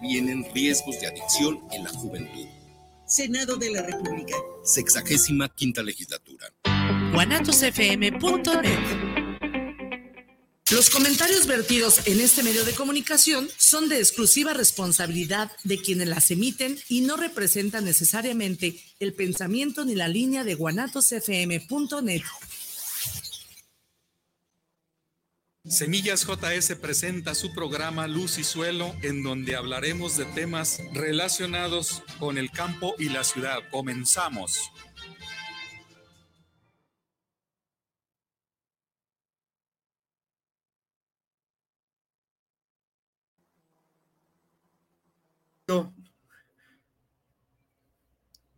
previenen riesgos de adicción en la juventud. Senado de la República. Sexagésima quinta legislatura. guanatosfm.net los comentarios vertidos en este medio de comunicación son de exclusiva responsabilidad de quienes las emiten y no representan necesariamente el pensamiento ni la línea de guanatosfm.net. Semillas JS presenta su programa Luz y Suelo, en donde hablaremos de temas relacionados con el campo y la ciudad. Comenzamos.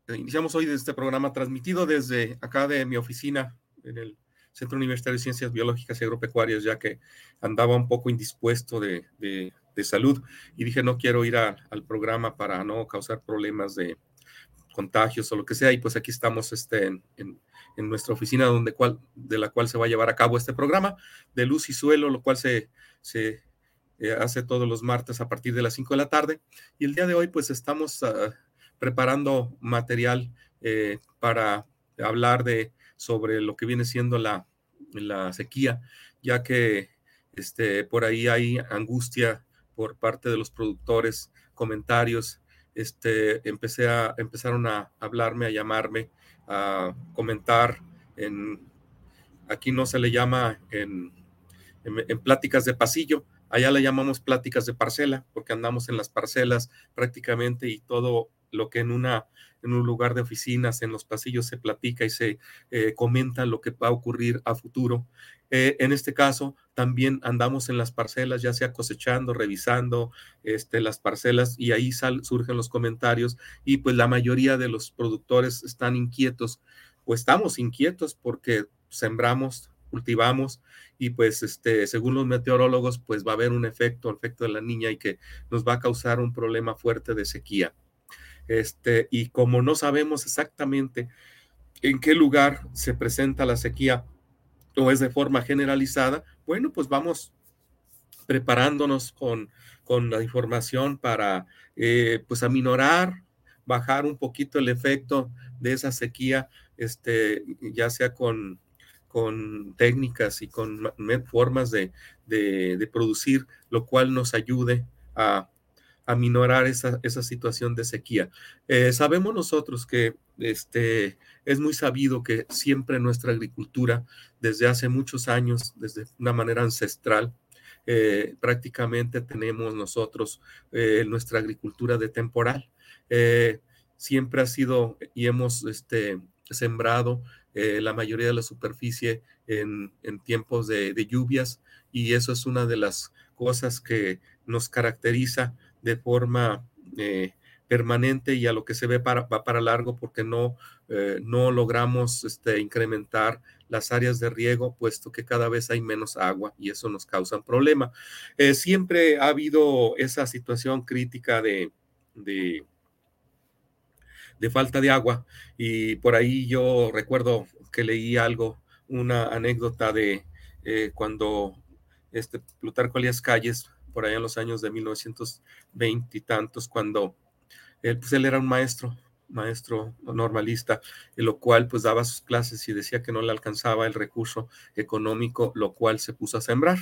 Iniciamos hoy este programa transmitido desde acá de mi oficina en el Centro Universitario de Ciencias Biológicas y Agropecuarias, ya que andaba un poco indispuesto de, salud. Y dije no quiero ir al programa para no causar problemas de contagios o lo que sea y pues aquí estamos este, en, nuestra oficina donde cual, de la cual se va a llevar a cabo este programa de luz y suelo, lo cual se, se eh, hace todos los martes a partir de las 5 de la tarde. Y el día de hoy, pues estamos ah, preparando material eh, para hablar de sobre lo que viene siendo la, la sequía, ya que este, por ahí hay angustia por parte de los productores, comentarios. Este, empecé a, empezaron a hablarme, a llamarme, a comentar en, aquí no se le llama en, en pláticas de pasillo, Allá le llamamos pláticas de parcela, porque andamos en las parcelas prácticamente y todo lo que en, una, en un lugar de oficinas, en los pasillos se platica y se eh, comenta lo que va a ocurrir a futuro. Eh, en este caso, también andamos en las parcelas, ya sea cosechando, revisando este, las parcelas y ahí surgen los comentarios y pues la mayoría de los productores están inquietos o estamos inquietos porque sembramos, cultivamos y pues este, según los meteorólogos, pues va a haber un efecto, el efecto de la niña y que nos va a causar un problema fuerte de sequía. Este, y como no sabemos exactamente en qué lugar se presenta la sequía o es de forma generalizada, bueno, pues vamos preparándonos con, con la información para eh, pues aminorar, bajar un poquito el efecto de esa sequía, este, ya sea con con técnicas y con formas de, producir, lo cual nos ayude a, a minorar esa, situación de sequía. Eh, sabemos nosotros que este, es muy sabido que siempre nuestra agricultura, desde hace muchos años, desde una manera ancestral, eh, prácticamente tenemos nosotros eh, nuestra agricultura de temporal. siempre ha sido y hemos este, sembrado la mayoría de la superficie en, tiempos de, lluvias y eso es una de las cosas que nos caracteriza de forma eh, permanente y a lo que se ve va para largo porque no, eh, no logramos este, incrementar las áreas de riego, puesto que cada vez hay menos agua y eso nos causa un problema. siempre ha habido esa situación crítica de, de de falta de agua. Y por ahí yo recuerdo que leí algo, una anécdota de eh, cuando este Plutarco Elías Calles, por allá en los años de 1920 y tantos, cuando él, pues él era un maestro, maestro normalista, en lo cual pues daba sus clases y decía que no le alcanzaba el recurso económico, lo cual se puso a sembrar.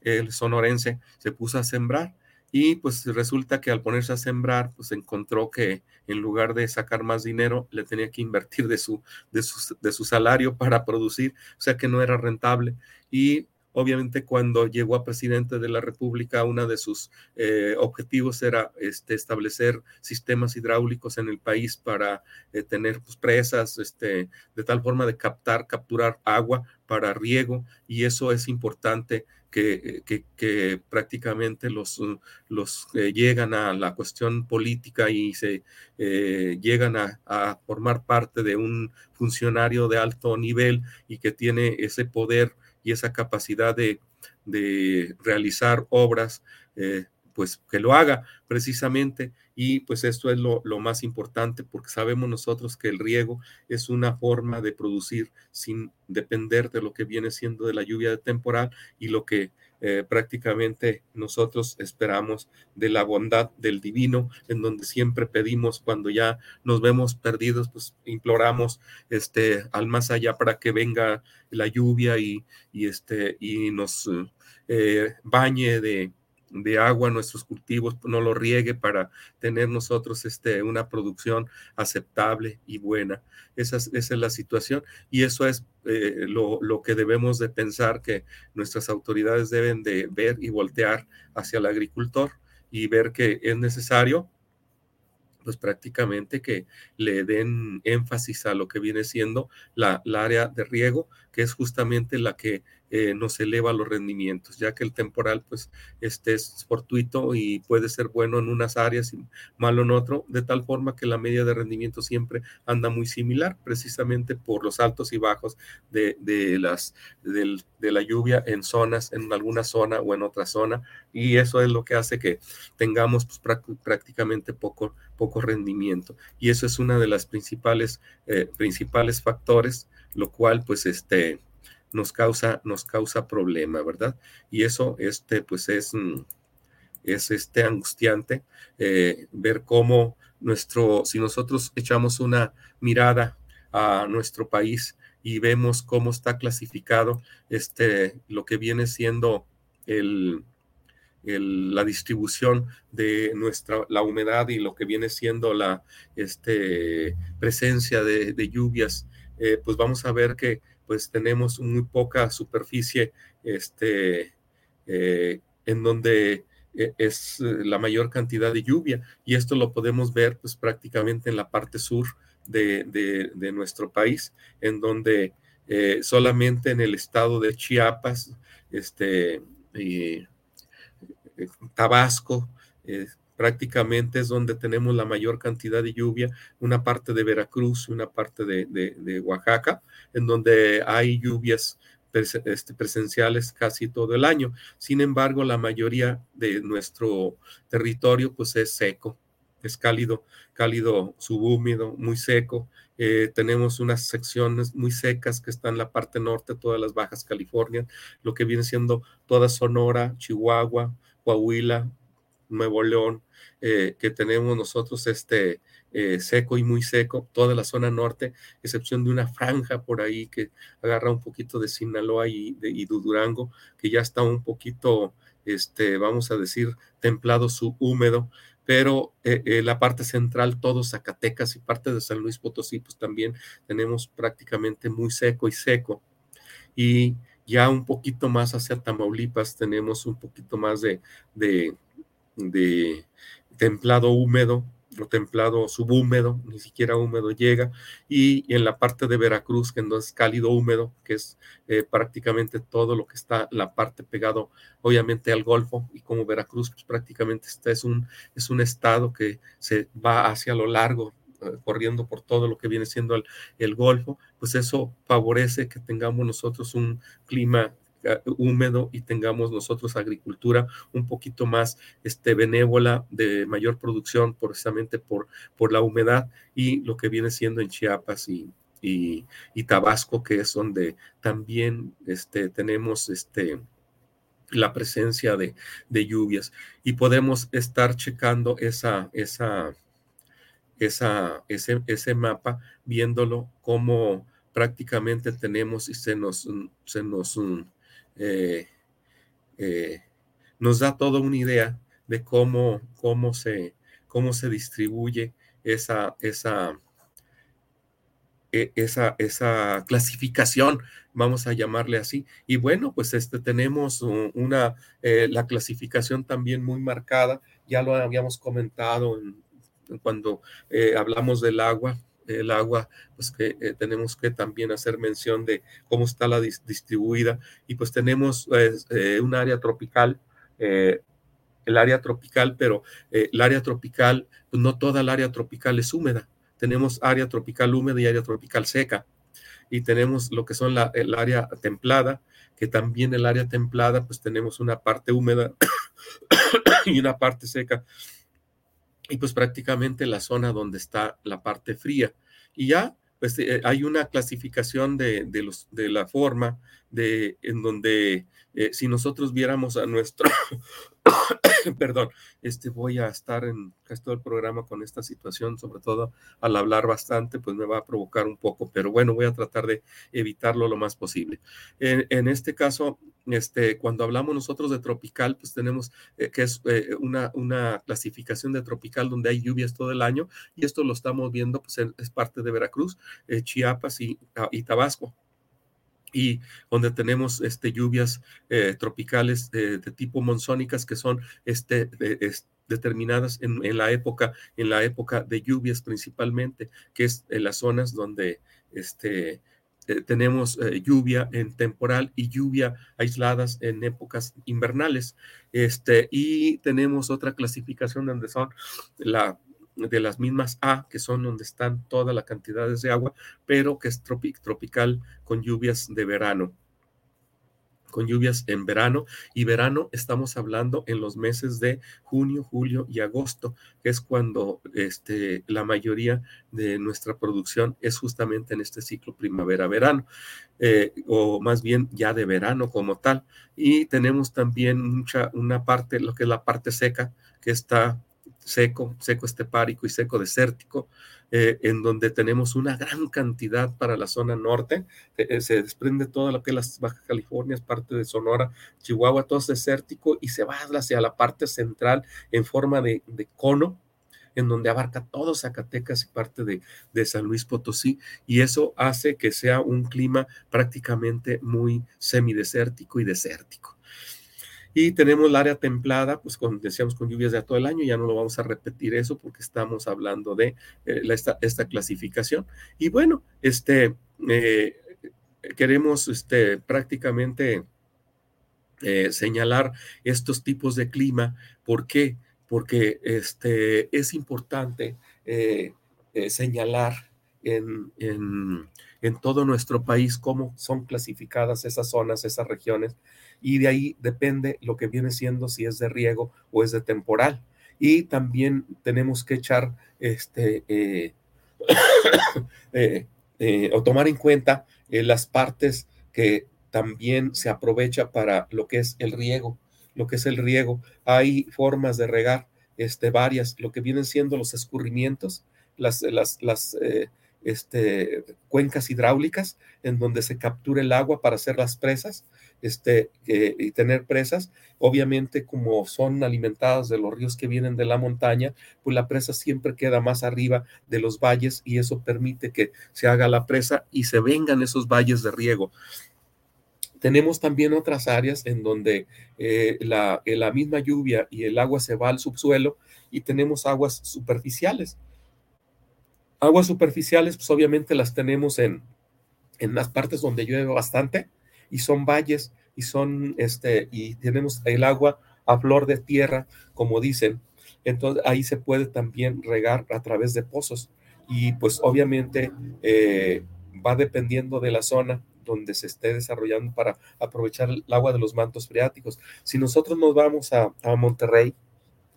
El sonorense se puso a sembrar y pues resulta que al ponerse a sembrar, pues encontró que en lugar de sacar más dinero, le tenía que invertir de su, de su, de su salario para producir, o sea que no era rentable. Y obviamente cuando llegó a presidente de la República, uno de sus eh, objetivos era este, establecer sistemas hidráulicos en el país para eh, tener pues, presas, este, de tal forma de captar, capturar agua para riego, y eso es importante que, prácticamente los, los eh, llegan a la cuestión política y se llegan a, formar parte de un funcionario de alto nivel y que tiene ese poder y esa capacidad de, realizar obras, eh, pues que lo haga precisamente. Y pues esto es lo, lo, más importante porque sabemos nosotros que el riego es una forma de producir sin depender de lo que viene siendo de la lluvia de temporal y lo que eh, prácticamente nosotros esperamos de la bondad del divino, en donde siempre pedimos cuando ya nos vemos perdidos, pues imploramos este, al más allá para que venga la lluvia y, y este, y nos eh, bañe de, de agua nuestros cultivos, no lo riegue para tener nosotros este, una producción aceptable y buena. Esa es, esa es la situación y eso es eh, lo, lo, que debemos de pensar que nuestras autoridades deben de ver y voltear hacia el agricultor y ver que es necesario pues prácticamente que le den énfasis a lo que viene siendo la, la área de riego, que es justamente la que eh, nos eleva los rendimientos, ya que el temporal pues este es fortuito y puede ser bueno en unas áreas y malo en otro, de tal forma que la media de rendimiento siempre anda muy similar, precisamente por los altos y bajos de, de las, de, la lluvia en zonas, en alguna zona o en otra zona, y eso es lo que hace que tengamos pues, prácticamente poco, poco rendimiento. Y eso es una de las principales, eh, principales factores, lo cual pues este nos causa, nos causa problema, ¿verdad? Y eso, este, pues es, mm, es este angustiante eh, ver cómo nuestro, si nosotros echamos una mirada a nuestro país y vemos cómo está clasificado este, lo que viene siendo el, el, la distribución de nuestra, la humedad y lo que viene siendo la este, presencia de, de lluvias, eh, pues vamos a ver que pues tenemos muy poca superficie este, eh, en donde eh, es la mayor cantidad de lluvia. Y esto lo podemos ver pues prácticamente en la parte sur de, de, nuestro país, en donde solamente en el estado de Chiapas, este, y, Tabasco, prácticamente es donde tenemos la mayor cantidad de lluvia, una parte de Veracruz y una parte de, de, Oaxaca, en donde hay lluvias este, presenciales casi todo el año. Sin embargo, la mayoría de nuestro territorio pues es seco, es cálido, cálido subhúmedo, muy seco. Eh, tenemos unas secciones muy secas que están en la parte norte, todas las bajas California, lo que viene siendo toda Sonora, Chihuahua, Coahuila, Nuevo León, eh, que tenemos nosotros este eh, seco y muy seco, toda la zona norte, excepción de una franja por ahí que agarra un poquito de Sinaloa y de, Durango, que ya está un poquito, este, vamos a decir, templado su húmedo, pero eh, la parte central, todo Zacatecas y parte de San Luis Potosí, pues también tenemos prácticamente muy seco y seco. Y ya un poquito más hacia Tamaulipas tenemos un poquito más de de templado húmedo o templado subhúmedo, ni siquiera húmedo llega, y en la parte de Veracruz, que no es cálido húmedo, que es eh, prácticamente todo lo que está la parte pegado, obviamente, al Golfo, y como Veracruz, pues prácticamente está, es, un, es un estado que se va hacia lo largo, eh, corriendo por todo lo que viene siendo el, el Golfo, pues eso favorece que tengamos nosotros un clima húmedo y tengamos nosotros agricultura un poquito más este, benévola, de mayor producción, precisamente por, por la humedad y lo que viene siendo en Chiapas y, y, Tabasco, que es donde también este, tenemos este, la presencia de, de, lluvias. Y podemos estar checando esa, esa, esa, ese, ese mapa, viéndolo como prácticamente tenemos y se nos, se nos eh, eh, nos da toda una idea de cómo, cómo, se, cómo se distribuye esa, esa, e, esa, esa clasificación, vamos a llamarle así. Y bueno, pues este, tenemos una, eh, la clasificación también muy marcada, ya lo habíamos comentado cuando hablamos del agua, el agua, pues que eh, tenemos que también hacer mención de cómo está la distribuida. Y pues tenemos pues, eh, un área tropical, eh, el área tropical, pero el área tropical, pues no toda el área tropical es húmeda, tenemos área tropical húmeda y área tropical seca. y tenemos lo que son la, el área templada, que también el área templada, pues tenemos una parte húmeda y una parte seca, y pues prácticamente la zona donde está la parte fría. Y ya pues eh, hay una clasificación de, de, los, de la forma de, en donde eh, si nosotros viéramos a nuestro, perdón, este voy a estar en casi todo el programa con esta situación, sobre todo al hablar bastante, pues me va a provocar un poco, pero bueno, voy a tratar de evitarlo lo más posible. En, este caso, este, cuando hablamos nosotros de tropical, pues tenemos eh, que es eh, una, una clasificación de tropical donde hay lluvias todo el año y esto lo estamos viendo, pues es parte de Veracruz, Chiapas y, ah, y Tabasco y donde tenemos este, lluvias eh, tropicales de tipo monzónicas que son este, determinadas en, la época, en la época de lluvias principalmente, que es en las zonas donde este, eh, tenemos eh, lluvia en temporal y lluvia aisladas en épocas invernales. Este, y tenemos otra clasificación donde son la de las mismas A, que son donde están todas las cantidades de agua, pero que es tropical con lluvias de verano con lluvias en verano y verano estamos hablando en los meses de junio, julio y agosto, que es cuando este, la mayoría de nuestra producción es justamente en este ciclo primavera-verano, eh, o más bien ya de verano como tal. Y tenemos también mucha, una parte, lo que es la parte seca, que está seco, seco estepárico y seco desértico, eh, en donde tenemos una gran cantidad para la zona norte. Eh, eh, se desprende todo lo que es las Baja California, parte de Sonora, Chihuahua, todo es desértico y se va hacia la parte central en forma de, cono, en donde abarca todo Zacatecas y parte de, de, San Luis Potosí, y eso hace que sea un clima prácticamente muy semidesértico y desértico. Y tenemos el área templada, pues con, decíamos con lluvias de todo el año, ya no lo vamos a repetir eso porque estamos hablando de eh, esta, esta, clasificación. Y bueno, este, eh, queremos este, prácticamente eh, señalar estos tipos de clima. ¿Por qué? Porque este, es importante señalar en, en, en todo nuestro país cómo son clasificadas esas zonas, esas regiones y de ahí depende lo que viene siendo si es de riego o es de temporal. Y también tenemos que echar este eh, eh, eh, o tomar en cuenta las partes que también se aprovecha para lo que es el riego, lo que es el riego. Hay formas de regar, este, varias, lo que vienen siendo los escurrimientos, las, las, las este, cuencas hidráulicas en donde se captura el agua para hacer las presas este, y tener presas. Obviamente, como son alimentadas de los ríos que vienen de la montaña, pues la presa siempre queda más arriba de los valles y eso permite que se haga la presa y se vengan esos valles de riego. Tenemos también otras áreas en donde eh, la, la misma lluvia y el agua se va al subsuelo y tenemos aguas superficiales Aguas superficiales, pues obviamente las tenemos en, en las partes donde llueve bastante y son valles y son, este, y tenemos el agua a flor de tierra, como dicen. Entonces ahí se puede también regar a través de pozos y pues obviamente eh, va dependiendo de la zona donde se esté desarrollando para aprovechar el agua de los mantos freáticos. Si nosotros nos vamos a, a Monterrey,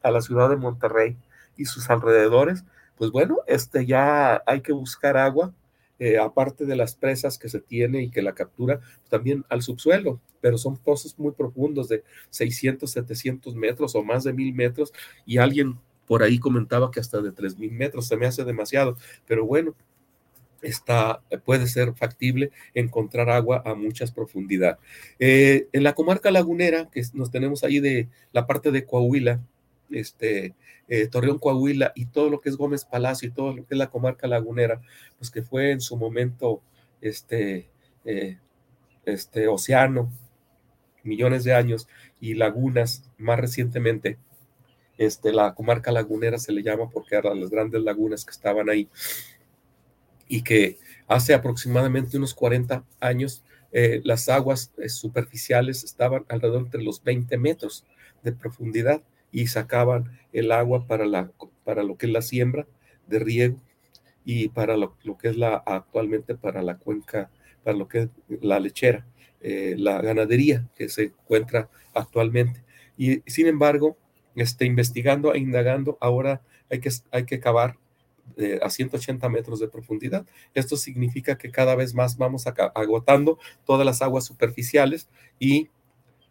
a la ciudad de Monterrey y sus alrededores, pues bueno, este ya hay que buscar agua, eh, aparte de las presas que se tiene y que la captura, pues también al subsuelo, pero son pozos muy profundos de 600, 700 metros o más de mil metros, y alguien por ahí comentaba que hasta de 3000 metros se me hace demasiado, pero bueno, está, puede ser factible encontrar agua a muchas profundidad. Eh, en la comarca lagunera, que nos tenemos ahí de la parte de Coahuila, este, eh, Torreón, Coahuila y todo lo que es Gómez Palacio y todo lo que es la comarca lagunera, pues que fue en su momento este, eh, este océano, millones de años, y lagunas más recientemente. Este, la comarca lagunera se le llama porque eran las grandes lagunas que estaban ahí y que hace aproximadamente unos 40 años eh, las aguas superficiales estaban alrededor entre los 20 metros de profundidad y sacaban el agua para, la, para lo que es la siembra de riego y para lo, que es la actualmente para la cuenca para lo que es la lechera, eh, la ganadería que se encuentra actualmente. Y sin embargo, este, investigando e indagando, ahora hay que, hay que cavar eh, a 180 metros de profundidad. Esto significa que cada vez más vamos agotando todas las aguas superficiales y,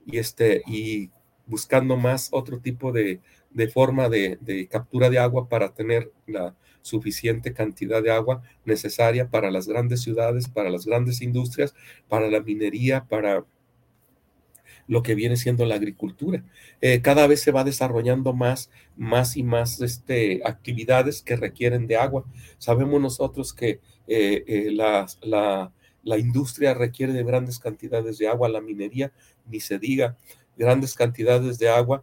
y, este, y buscando más otro tipo de, de forma de, de, captura de agua para tener la suficiente cantidad de agua necesaria para las grandes ciudades, para las grandes industrias, para la minería, para lo que viene siendo la agricultura. Eh, cada vez se va desarrollando más, más y más este, actividades que requieren de agua. Sabemos nosotros que eh, eh, la, la, la, industria requiere de grandes cantidades de agua, la minería, ni se diga, grandes cantidades de agua,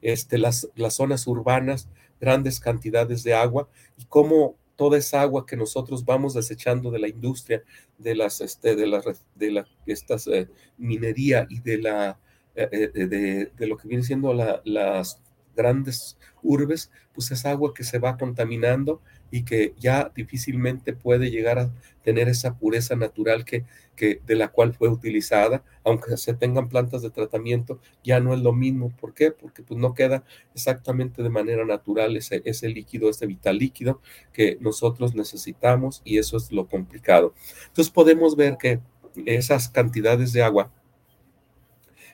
este, las, las zonas urbanas, grandes cantidades de agua, y cómo toda esa agua que nosotros vamos desechando de la industria, de las, este, de la, de la, estas eh, minería y de la, eh, eh, de, de, lo que viene siendo la, las grandes urbes, pues es agua que se va contaminando y que ya difícilmente puede llegar a tener esa pureza natural que, que de la cual fue utilizada, aunque se tengan plantas de tratamiento, ya no es lo mismo. ¿Por qué? Porque pues no queda exactamente de manera natural ese, ese líquido, ese vital líquido que nosotros necesitamos y eso es lo complicado. Entonces podemos ver que esas cantidades de agua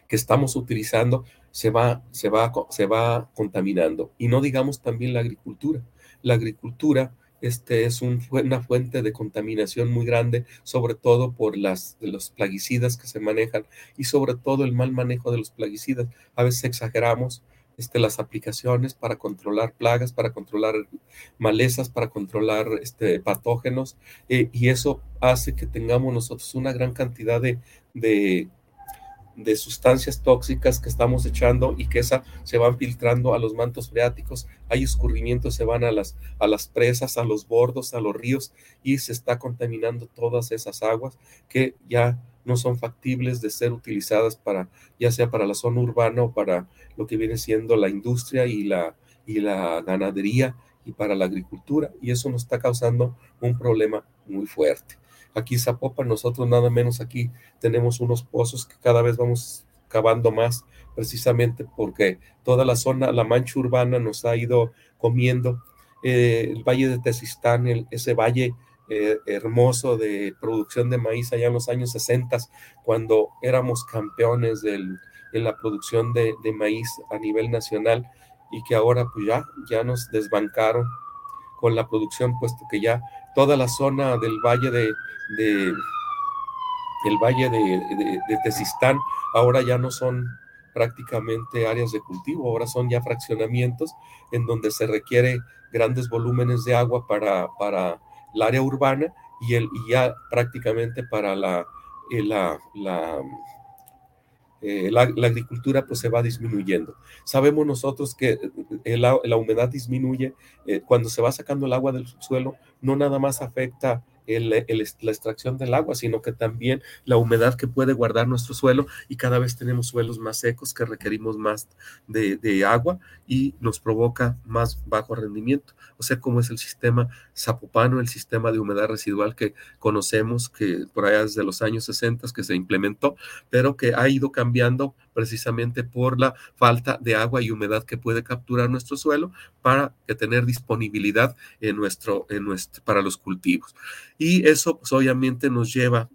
que estamos utilizando se va, se va, se va contaminando. Y no digamos también la agricultura. La agricultura este es un, una fuente de contaminación muy grande, sobre todo por las, los plaguicidas que se manejan y sobre todo el mal manejo de los plaguicidas. A veces exageramos este, las aplicaciones para controlar plagas, para controlar malezas, para controlar este, patógenos, eh, y eso hace que tengamos nosotros una gran cantidad de de sustancias tóxicas que estamos echando y que esa se van filtrando a los mantos freáticos, hay escurrimientos, se van a las, a las presas, a los bordos, a los ríos y se está contaminando todas esas aguas que ya no son factibles de ser utilizadas para, ya sea para la zona urbana o para lo que viene siendo la industria y la, y la ganadería y para la agricultura. Y eso nos está causando un problema muy fuerte. Aquí en Zapopan, nosotros nada menos aquí tenemos unos pozos que cada vez vamos cavando más, precisamente porque toda la zona, la mancha urbana nos ha ido comiendo. Eh, el valle de Tezistán, ese valle eh, hermoso de producción de maíz allá en los años 60, cuando éramos campeones del, en la producción de, de, maíz a nivel nacional y que ahora pues ya, ya nos desbancaron con la producción, puesto que ya toda la zona del valle de, de el valle de, de, Tezistán ahora ya no son prácticamente áreas de cultivo, ahora son ya fraccionamientos en donde se requiere grandes volúmenes de agua para, para el área urbana y, el, y ya prácticamente para la, eh, la eh, la, agricultura pues se va disminuyendo. Sabemos nosotros que eh, la, la humedad disminuye eh, cuando se va sacando el agua del subsuelo, no nada más afecta la extracción del agua, sino que también la humedad que puede guardar nuestro suelo y cada vez tenemos suelos más secos que requerimos más de, de agua y nos provoca más bajo rendimiento. O sea, como es el sistema zapopano, el sistema de humedad residual que conocemos, que por allá desde los años 60 que se implementó, pero que ha ido cambiando precisamente por la falta de agua y humedad que puede capturar nuestro suelo para que tener disponibilidad en nuestro, en nuestro, para los cultivos. Y eso pues, obviamente nos lleva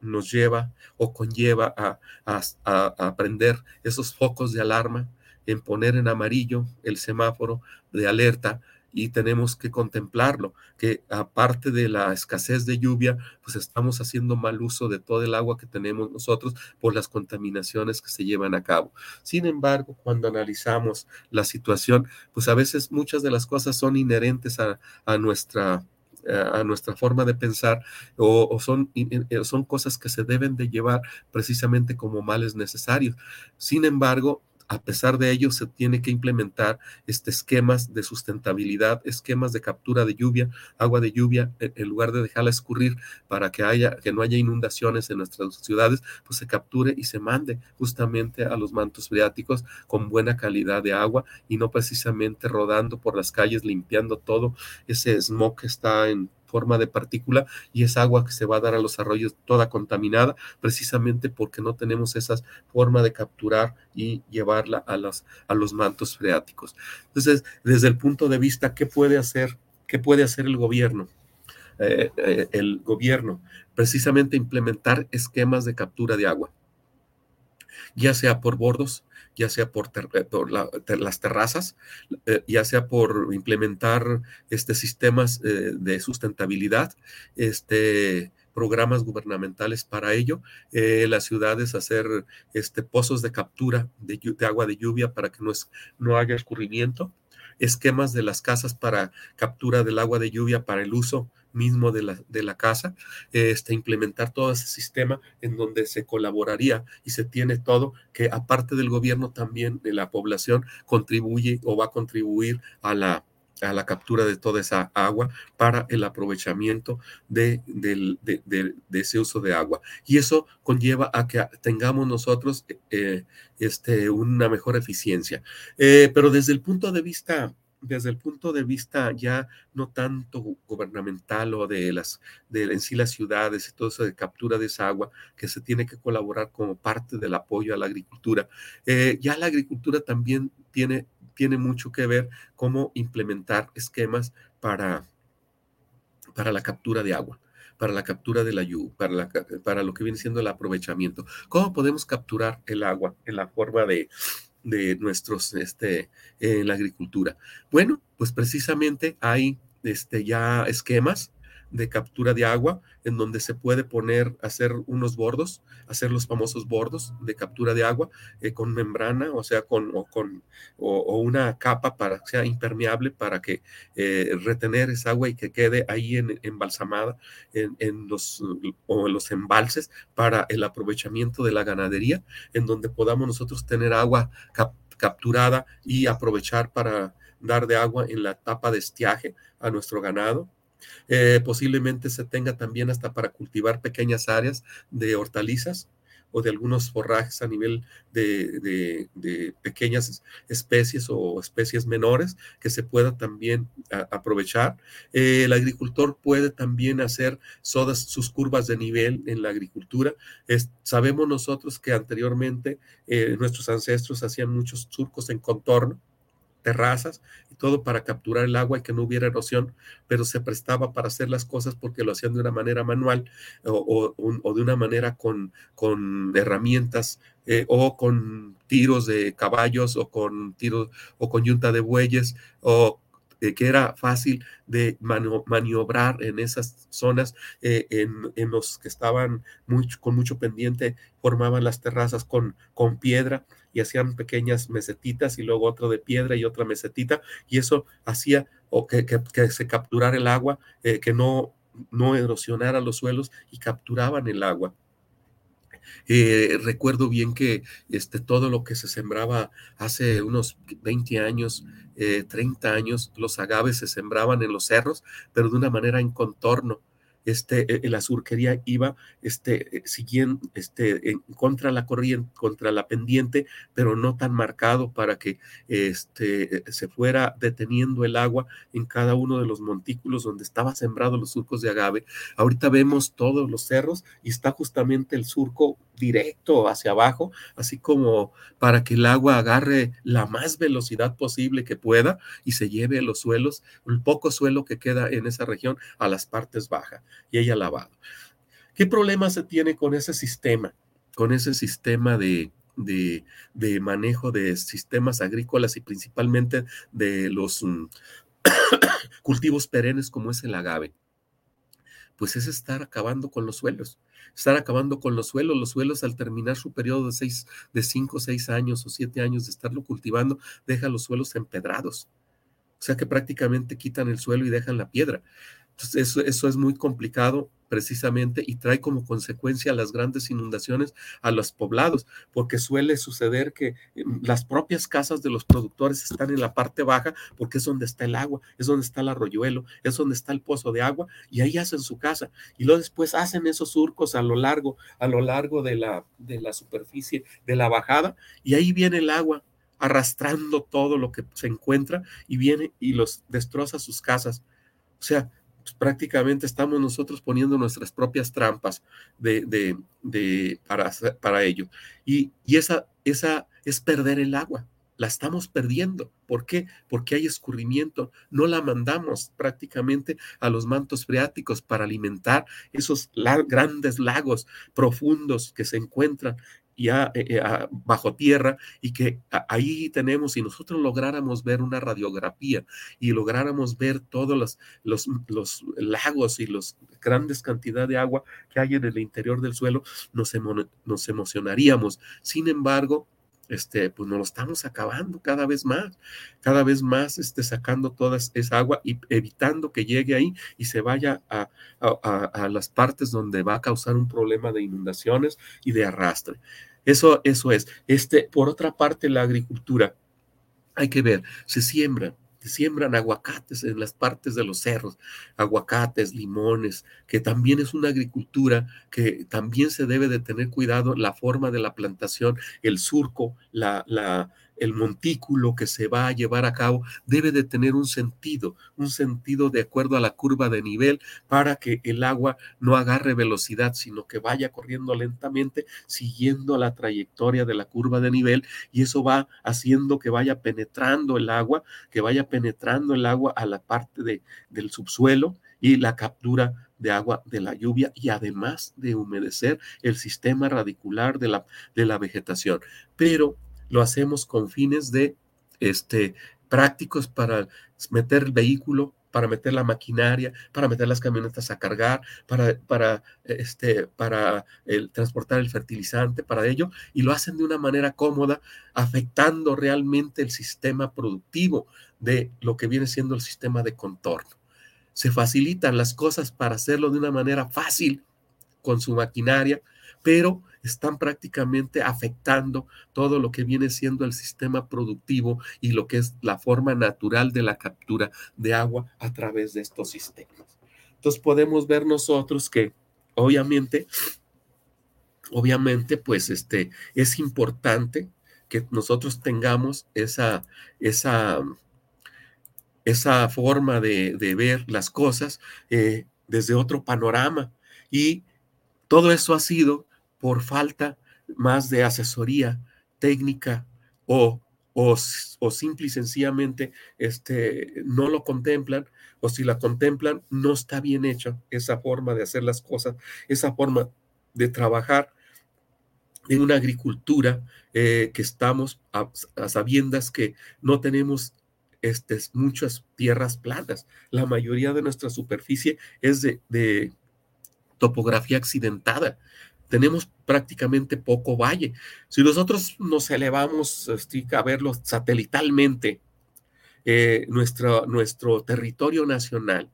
nos lleva o conlleva a, a, a, aprender esos focos de alarma, en poner en amarillo el semáforo de alerta y tenemos que contemplarlo, que aparte de la escasez de lluvia, pues estamos haciendo mal uso de todo el agua que tenemos nosotros por las contaminaciones que se llevan a cabo. Sin embargo, cuando analizamos la situación, pues a veces muchas de las cosas son inherentes a, a nuestra a nuestra forma de pensar o, son, son cosas que se deben de llevar precisamente como males necesarios. Sin embargo, a pesar de ello, se tiene que implementar este, esquemas de sustentabilidad, esquemas de captura de lluvia, agua de lluvia, e, en lugar de dejarla escurrir para que, haya, que no haya inundaciones en nuestras ciudades, pues se capture y se mande justamente a los mantos freáticos con buena calidad de agua y no precisamente rodando por las calles limpiando todo ese smog que está en forma de partícula y es agua que se va a dar a los arroyos toda contaminada, precisamente porque no tenemos esa forma de capturar y llevarla a los, a los mantos freáticos. Entonces, desde el punto de vista, ¿qué puede hacer, qué puede hacer el gobierno? Eh, eh, el gobierno, precisamente implementar esquemas de captura de agua, ya sea por bordos, ya sea por, eh, las terrazas, eh, ya sea por implementar este, sistemas eh, de sustentabilidad, este, programas gubernamentales para ello, las ciudades hacer este, pozos de captura de, agua de lluvia para que no, es, no haya escurrimiento, esquemas de las casas para captura del agua de lluvia para el uso mismo de la, de la casa, este, implementar todo ese sistema en donde se colaboraría y se tiene todo, que aparte del gobierno también de la población contribuye o va a contribuir a la, a la captura de toda esa agua para el aprovechamiento de, de, ese uso de agua. Y eso conlleva a que tengamos nosotros eh, este, una mejor eficiencia. Eh, pero desde el punto de vista desde el punto de vista ya no tanto gubernamental o de las de en sí las ciudades y todo eso de captura de esa agua que se tiene que colaborar como parte del apoyo a la agricultura. Eh, ya la agricultura también tiene, tiene mucho que ver cómo implementar esquemas para, para la captura de agua para la captura de la lluvia, para, para lo que viene siendo el aprovechamiento. ¿Cómo podemos capturar el agua en la forma de, de nuestros, este, en la agricultura. Bueno, pues precisamente hay este, ya esquemas de captura de agua en donde se puede poner, hacer unos bordos, hacer los famosos bordos de captura de agua eh, con membrana, o sea, con, o, con o, una capa para que sea impermeable para que eh, retener esa agua y que quede ahí en, embalsamada en, los, o en los embalses para el aprovechamiento de la ganadería, en donde podamos nosotros tener agua capturada y aprovechar para dar de agua en la etapa de estiaje a nuestro ganado eh, posiblemente se tenga también hasta para cultivar pequeñas áreas de hortalizas o de algunos forrajes a nivel de, pequeñas especies o especies menores que se pueda también aprovechar. Eh, el agricultor puede también hacer sodas, sus curvas de nivel en la agricultura. sabemos nosotros que anteriormente eh, nuestros ancestros hacían muchos surcos en contorno terrazas y todo para capturar el agua y que no hubiera erosión, pero se prestaba para hacer las cosas porque lo hacían de una manera manual o, de una manera con, con herramientas eh, o con tiros de caballos o con tiros o con yunta de bueyes o eh, que era fácil de maniobrar en esas zonas, eh, en, los que estaban con mucho pendiente, formaban las terrazas con, con piedra y hacían pequeñas mesetitas y luego otro de piedra y otra mesetita, y eso hacía o que, se capturara el agua, eh, que no, no erosionara los suelos y capturaban el agua. Eh, recuerdo bien que este, todo lo que se sembraba hace unos 20 años, 30 eh, años, los agaves se sembraban en los cerros, pero de una manera en contorno este, e, la surquería iba este, eh, siguiendo este, en contra la corriente, contra la pendiente, pero no tan marcado para que este, se fuera deteniendo el agua en cada uno de los montículos donde estaban sembrados los surcos de agave. Ahorita vemos todos los cerros y está justamente el surco directo hacia abajo, así como para que el agua agarre la más velocidad posible que pueda y se lleve a los suelos, el poco suelo que queda en esa región, a las partes bajas y haya lavado. ¿Qué problema se tiene con ese sistema? Con ese sistema de, de, manejo de sistemas agrícolas y principalmente de los mm, cultivos perennes como es el agave. Pues es estar acabando con los suelos, estar acabando con los suelos. Los suelos al terminar su periodo de seis, de cinco, seis años o siete años de estarlo cultivando, deja los suelos empedrados. O sea que prácticamente quitan el suelo y dejan la piedra. Eso, eso es muy complicado precisamente y trae como consecuencia las grandes inundaciones a los poblados, porque suele suceder que em, las propias casas de los productores están en la parte baja porque es donde está el agua, es donde está el arroyuelo, es donde está el pozo de agua y ahí hacen su casa y luego después hacen esos surcos a lo largo, a lo largo de la, de la superficie de la bajada y ahí viene el agua arrastrando todo lo que se encuentra y viene y los destroza sus casas. O sea, pues, prácticamente estamos nosotros poniendo nuestras propias trampas de, para, para ello. Y, y esa, esa es perder el agua la estamos perdiendo. ¿Por qué? Porque hay escurrimiento. No la mandamos prácticamente a los mantos freáticos para alimentar esos grandes lagos profundos que se encuentran ya eh, eh, bajo tierra y que ahí tenemos, si nosotros lográramos ver una radiografía y lográramos ver todos los, los, los lagos y las grandes cantidades de agua que hay en el interior del suelo, nos, nos emocionaríamos. Sin embargo, este, pues nos lo estamos acabando cada vez más, cada vez más este, sacando toda esa agua y evitando que llegue ahí y se vaya a, a, las partes donde va a causar un problema de inundaciones y de arrastre. Eso, eso es. Este, por otra parte, la agricultura, hay que ver, se siembra siembran aguacates en las partes de los cerros, aguacates, limones, que también es una agricultura que también se debe de tener cuidado la forma de la plantación, el surco, la, el montículo que se va a llevar a cabo debe de tener un sentido, un sentido de acuerdo a la curva de nivel para que el agua no agarre velocidad, sino que vaya corriendo lentamente siguiendo la trayectoria de la curva de nivel y eso va haciendo que vaya penetrando el agua, que vaya penetrando el agua a la parte de, del subsuelo y la captura de agua de la lluvia y además de humedecer el sistema radicular de la, de la vegetación. Pero lo hacemos con fines de este, prácticos para meter el vehículo, para meter la maquinaria, para meter las camionetas a cargar, para, para, este, para transportar el fertilizante, para ello, y lo hacen de una manera cómoda, afectando realmente el sistema productivo de lo que viene siendo el sistema de contorno. Se facilitan las cosas para hacerlo de una manera fácil con su maquinaria, pero están prácticamente afectando todo lo que viene siendo el sistema productivo y lo que es la forma natural de la captura de agua a través de estos sistemas. Entonces podemos ver nosotros que obviamente, obviamente, pues este, es importante que nosotros tengamos esa, esa, esa forma de, ver las cosas eh, desde otro panorama. Y todo eso ha sido por falta más de asesoría técnica o, o, simple y sencillamente este, no lo contemplan o si la contemplan no está bien hecha esa forma de hacer las cosas, esa forma de trabajar en una agricultura eh, que estamos a, sabiendas que no tenemos este, muchas tierras planas. La mayoría de nuestra superficie es de topografía accidentada tenemos prácticamente poco valle. Si nosotros nos elevamos este, a verlo satelitalmente, eh, nuestro, nuestro territorio nacional,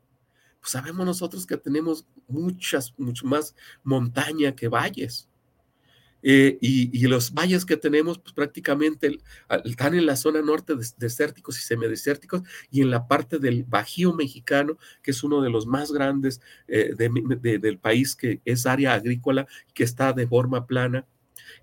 pues sabemos nosotros que tenemos muchas, mucho más montaña que valles. Eh, y, los valles que tenemos, pues prácticamente están en la zona norte desérticos y semidesérticos y en la parte del Bajío mexicano, que es uno de los más grandes eh, del país, que es área agrícola, que está de forma plana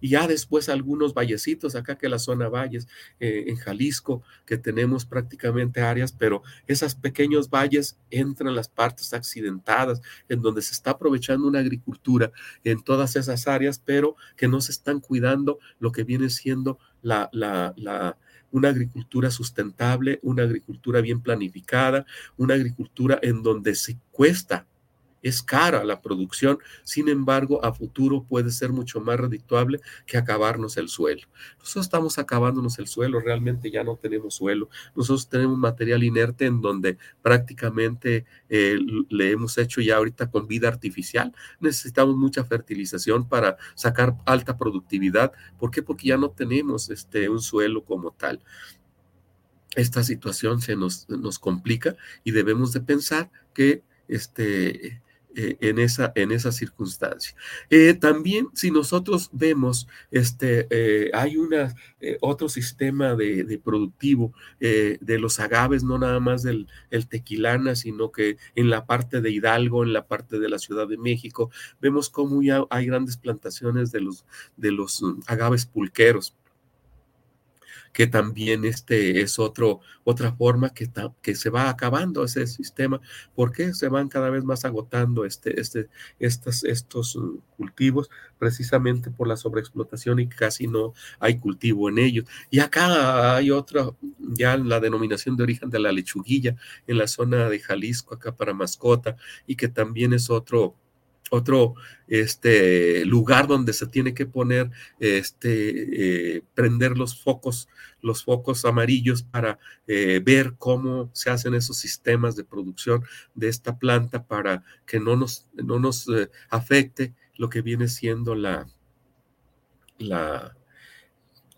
y ya después algunos vallecitos acá que la zona valles eh, en Jalisco, que tenemos prácticamente áreas, pero esos pequeños valles entran las partes accidentadas, en donde se está aprovechando una agricultura en todas esas áreas, pero que no se están cuidando lo que viene siendo la, la, la una agricultura sustentable, una agricultura bien planificada, una agricultura en donde se cuesta es cara la producción, sin embargo, a futuro puede ser mucho más redituable que acabarnos el suelo. Nosotros estamos acabándonos el suelo, realmente ya no tenemos suelo. Nosotros tenemos material inerte en donde prácticamente eh, le hemos hecho ya ahorita con vida artificial. Necesitamos mucha fertilización para sacar alta productividad. ¿Por qué? Porque ya no tenemos este, un suelo como tal esta situación se nos, nos complica y debemos de pensar que este, eh, en, esa, en esa circunstancia. Eh, también, si nosotros vemos, este, eh, hay una, otro sistema de, productivo de los agaves, no nada más del el tequilana, sino que en la parte de Hidalgo, en la parte de la Ciudad de México, vemos cómo ya hay grandes plantaciones de los, de los mm, agaves pulqueros que también este es otro, otra forma que, que se va acabando ese sistema, porque se van cada vez más agotando este, este, estas, estos uh, cultivos precisamente por la sobreexplotación y casi no hay cultivo en ellos. Y acá hay otra, ya la denominación de origen de la lechuguilla en la zona de Jalisco, acá para mascota, y que también es otro otro este, lugar donde se tiene que poner, este, eh, prender los focos, los focos amarillos para eh, ver cómo se hacen esos sistemas de producción de esta planta para que no nos, no nos eh, afecte lo que viene siendo la, la,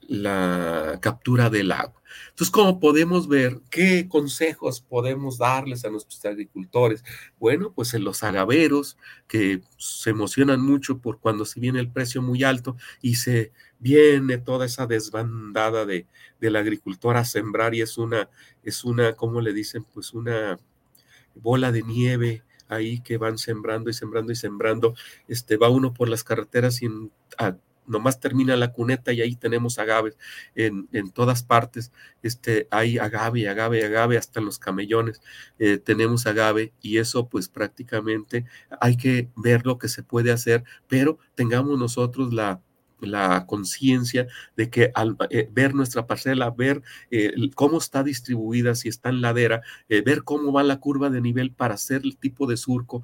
la captura del agua. Entonces, como podemos ver, ¿qué consejos podemos darles a nuestros agricultores? Bueno, pues en los agaveros, que se emocionan mucho por cuando se viene el precio muy alto y se viene toda esa desbandada de, del agricultor a sembrar y es una, es una, ¿cómo le dicen? Pues una bola de nieve ahí que van sembrando y sembrando y sembrando. Este, va uno por las carreteras y en, nomás termina la cuneta y ahí tenemos agaves en, en todas partes. Este, hay agave, agave, agave, hasta en los camellones eh, tenemos agave y eso pues prácticamente hay que ver lo que se puede hacer, pero tengamos nosotros la la conciencia de que al eh, ver nuestra parcela, ver eh, cómo está distribuida, si está en ladera, eh, ver cómo va la curva de nivel para hacer el tipo de surco,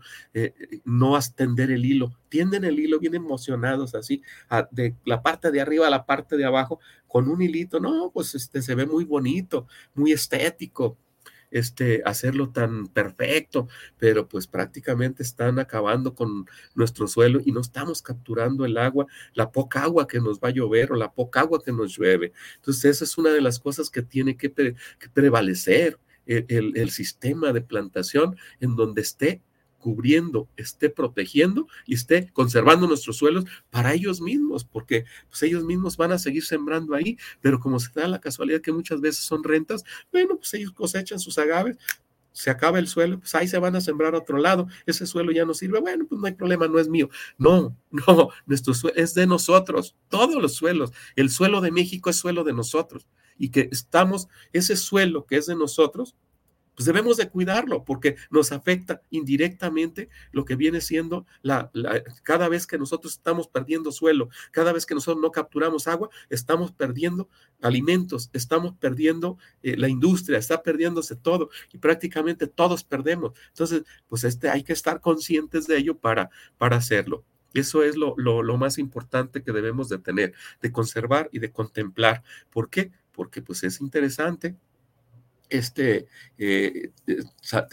no extender el hilo. Tienden el hilo bien emocionados así, de la parte de arriba a la parte de abajo, con un hilito, no, pues este se ve muy bonito, muy estético este, hacerlo tan perfecto, pero pues prácticamente están acabando con nuestro suelo y no estamos capturando el agua, la poca agua que nos va a llover o la poca agua que nos llueve. Entonces, esa es una de las cosas que tiene que, prevalecer el, el sistema de plantación en donde esté cubriendo, esté protegiendo y esté conservando nuestros suelos para ellos mismos, porque pues ellos mismos van a seguir sembrando ahí, pero como se da la casualidad que muchas veces son rentas, bueno, pues ellos cosechan sus agaves, se acaba el suelo, pues ahí se van a sembrar a otro lado, ese suelo ya no sirve, bueno, pues no hay problema, no es mío. No, no, nuestro es de nosotros, todos los suelos. El suelo de México es suelo de nosotros y que estamos, ese suelo que es de nosotros, pues debemos de cuidarlo porque nos afecta indirectamente lo que viene siendo la, cada vez que nosotros estamos perdiendo suelo, cada vez que nosotros no capturamos agua, estamos perdiendo alimentos, estamos perdiendo eh, la industria, está perdiéndose todo y prácticamente todos perdemos. Entonces, pues este, hay que estar conscientes de ello para, para hacerlo. Eso es lo, lo, lo más importante que debemos de tener, de conservar y de contemplar. ¿Por qué? Porque pues es interesante este, eh, eh,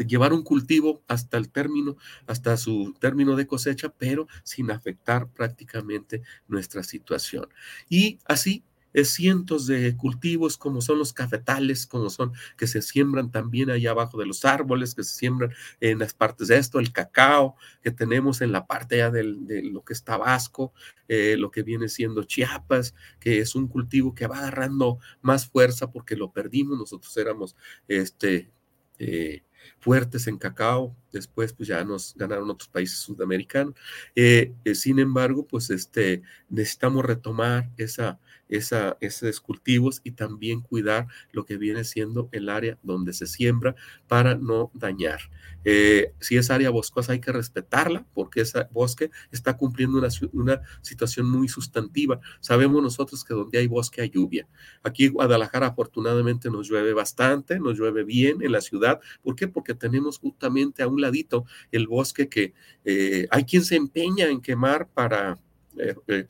llevar un cultivo hasta el término, hasta su término de cosecha, pero sin afectar prácticamente nuestra situación. Y así cientos de cultivos como son los cafetales, como son que se siembran también allá abajo de los árboles, que se siembran en las partes de esto, el cacao que tenemos en la parte allá de lo que es Tabasco, eh, lo que viene siendo Chiapas, que es un cultivo que va agarrando más fuerza porque lo perdimos, nosotros éramos este, eh, fuertes en cacao, después pues ya nos ganaron otros países sudamericanos. Eh, sin embargo, pues este, necesitamos retomar esa, esa, esos cultivos y también cuidar lo que viene siendo el área donde se siembra para no dañar. Eh, si es área boscosa hay que respetarla porque ese bosque está cumpliendo una, una, situación muy sustantiva. Sabemos nosotros que donde hay bosque hay lluvia. Aquí en Guadalajara afortunadamente nos llueve bastante, nos llueve bien en la ciudad. ¿Por qué? Porque tenemos justamente a un ladito el bosque que eh, hay quien se empeña en quemar para... Eh,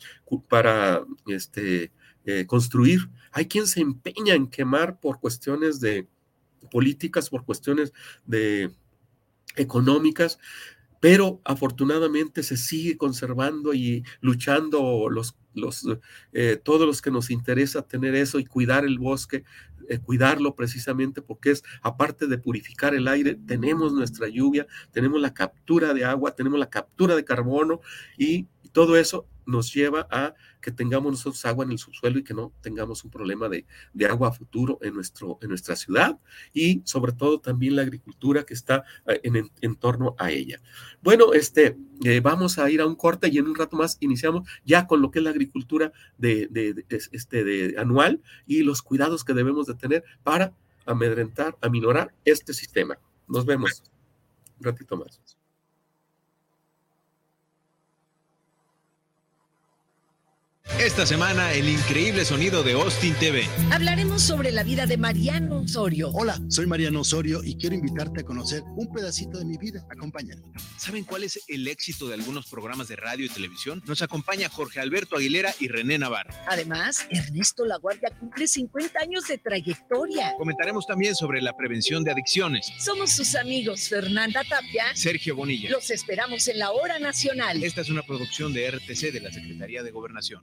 para este, eh, construir. Hay quien se empeña en quemar por cuestiones de políticas, por cuestiones de económicas, pero afortunadamente se sigue conservando y luchando los, los, eh, todos los que nos interesa tener eso y cuidar el bosque, eh, cuidarlo precisamente porque es, aparte de purificar el aire, tenemos nuestra lluvia, tenemos la captura de agua, tenemos la captura de carbono y todo eso nos lleva a que tengamos nosotros agua en el subsuelo y que no tengamos un problema de, de agua a futuro en, nuestro, en nuestra ciudad y sobre todo también la agricultura que está eh, en, en, torno a ella. Bueno, este, eh, vamos a ir a un corte y en un rato más iniciamos ya con lo que es la agricultura de, de, este, de anual y los cuidados que debemos de tener para amedrentar, aminorar este sistema. Nos vemos un ratito más. Esta semana, el increíble sonido de Austin TV. Hablaremos sobre la vida de Mariano Osorio. Hola, soy Mariano Osorio y quiero invitarte a conocer un pedacito de mi vida. Acompáñame. ¿Saben cuál es el éxito de algunos programas de radio y televisión? Nos acompaña Jorge Alberto Aguilera y René Navarro. Además, Ernesto Laguardia cumple 50 años de trayectoria. Comentaremos también sobre la prevención de adicciones. Somos sus amigos Fernanda Tapia, Sergio Bonilla. Los esperamos en la hora nacional. Esta es una producción de RTC de la Secretaría de Gobernación.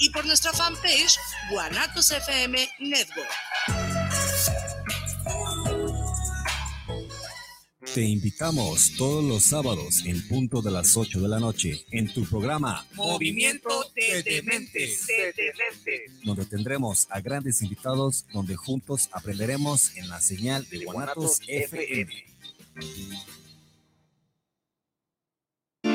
y por nuestra fanpage Guanatos FM Network. Te invitamos todos los sábados en punto de las 8 de la noche en tu programa Movimiento de Dementes, donde tendremos a grandes invitados donde juntos aprenderemos en la señal de Guanatos FM.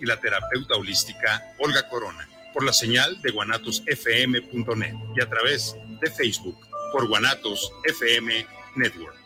y la terapeuta holística Olga Corona por la señal de guanatosfm.net y a través de Facebook por Guanatos FM Network.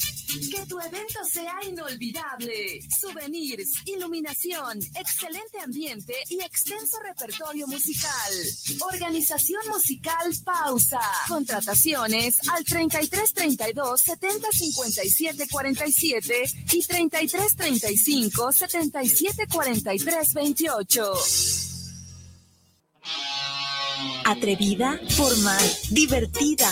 Que tu evento sea inolvidable. Souvenirs, iluminación, excelente ambiente y extenso repertorio musical. Organización musical Pausa. Contrataciones al 33 32 70 57 47 y 33 35 77 43 28. Atrevida, formal, divertida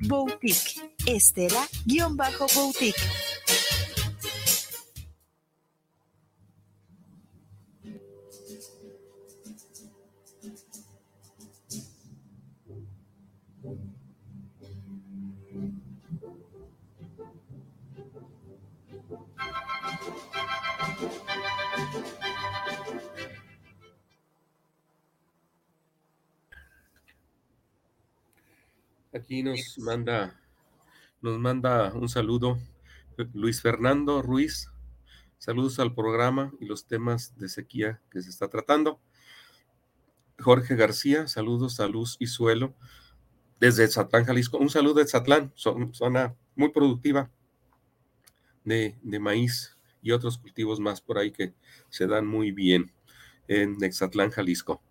S-T-E-L-L-A-Boutique. Estela-Boutique. Aquí nos manda, nos manda un saludo Luis Fernando Ruiz. Saludos al programa y los temas de sequía que se está tratando. Jorge García, saludos a Luz y Suelo desde Zatlán, Jalisco. Un saludo de Zatlán, zona muy productiva de, de, maíz y otros cultivos más por ahí que se dan muy bien en Exatlán, Jalisco.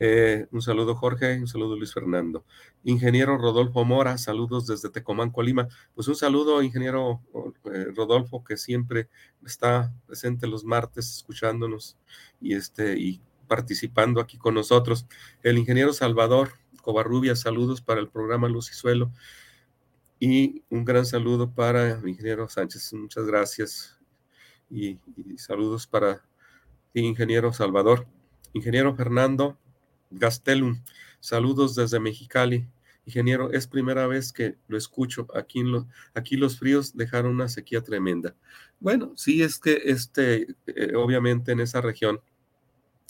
Eh, un saludo Jorge, un saludo Luis Fernando. Ingeniero Rodolfo Mora, saludos desde Tecomán, Colima. Pues un saludo, ingeniero eh, Rodolfo, que siempre está presente los martes escuchándonos y, este, y participando aquí con nosotros. El ingeniero Salvador Covarrubia, saludos para el programa Luz y Suelo. Y un gran saludo para el ingeniero Sánchez, muchas gracias. Y, y saludos para el ingeniero Salvador. Ingeniero Fernando Gastelum, saludos desde Mexicali. Ingeniero, es primera vez que lo escucho. Aquí, los fríos dejaron una sequía tremenda. Bueno, sí es que este, eh, obviamente en esa región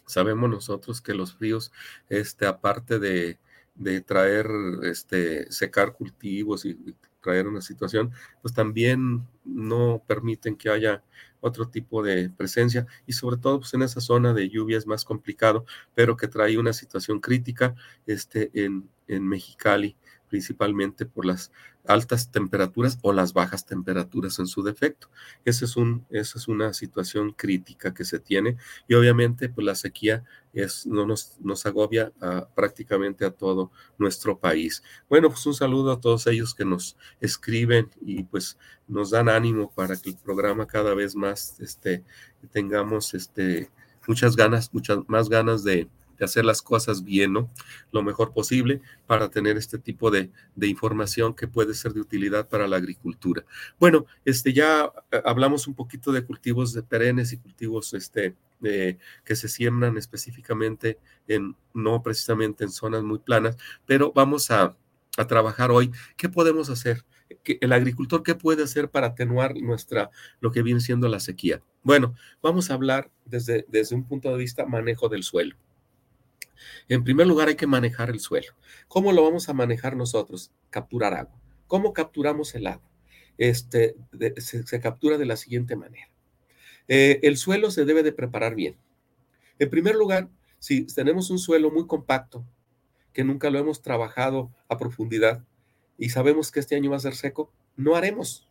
sabemos nosotros que los fríos, este, aparte de, de traer, este, secar cultivos y, y traer una situación, pues también no permiten que haya otro tipo de presencia y sobre todo pues en esa zona de lluvia es más complicado, pero que trae una situación crítica este, en, en Mexicali, principalmente por las altas temperaturas o las bajas temperaturas en su defecto. Esa es, un, esa es una situación crítica que se tiene y obviamente pues la sequía es, no nos, nos agobia a, prácticamente a todo nuestro país. Bueno, pues un saludo a todos ellos que nos escriben y pues nos dan ánimo para que el programa cada vez más este, tengamos este, muchas ganas, muchas más ganas de, de hacer las cosas bien, ¿no? Lo mejor posible para tener este tipo de, de, información que puede ser de utilidad para la agricultura. Bueno, este, ya eh, hablamos un poquito de cultivos de perennes y cultivos este, eh, que se siembran específicamente en, no precisamente en zonas muy planas, pero vamos a, a trabajar hoy. ¿Qué podemos hacer? el agricultor qué puede hacer para atenuar nuestra lo que viene siendo la sequía. Bueno, vamos a hablar desde, desde un punto de vista manejo del suelo. En primer lugar, hay que manejar el suelo. ¿Cómo lo vamos a manejar nosotros? Capturar agua. ¿Cómo capturamos el agua? Este, se, captura de la siguiente manera. Eh, el suelo se debe de preparar bien. En primer lugar, si tenemos un suelo muy compacto, que nunca lo hemos trabajado a profundidad y sabemos que este año va a ser seco, no haremos.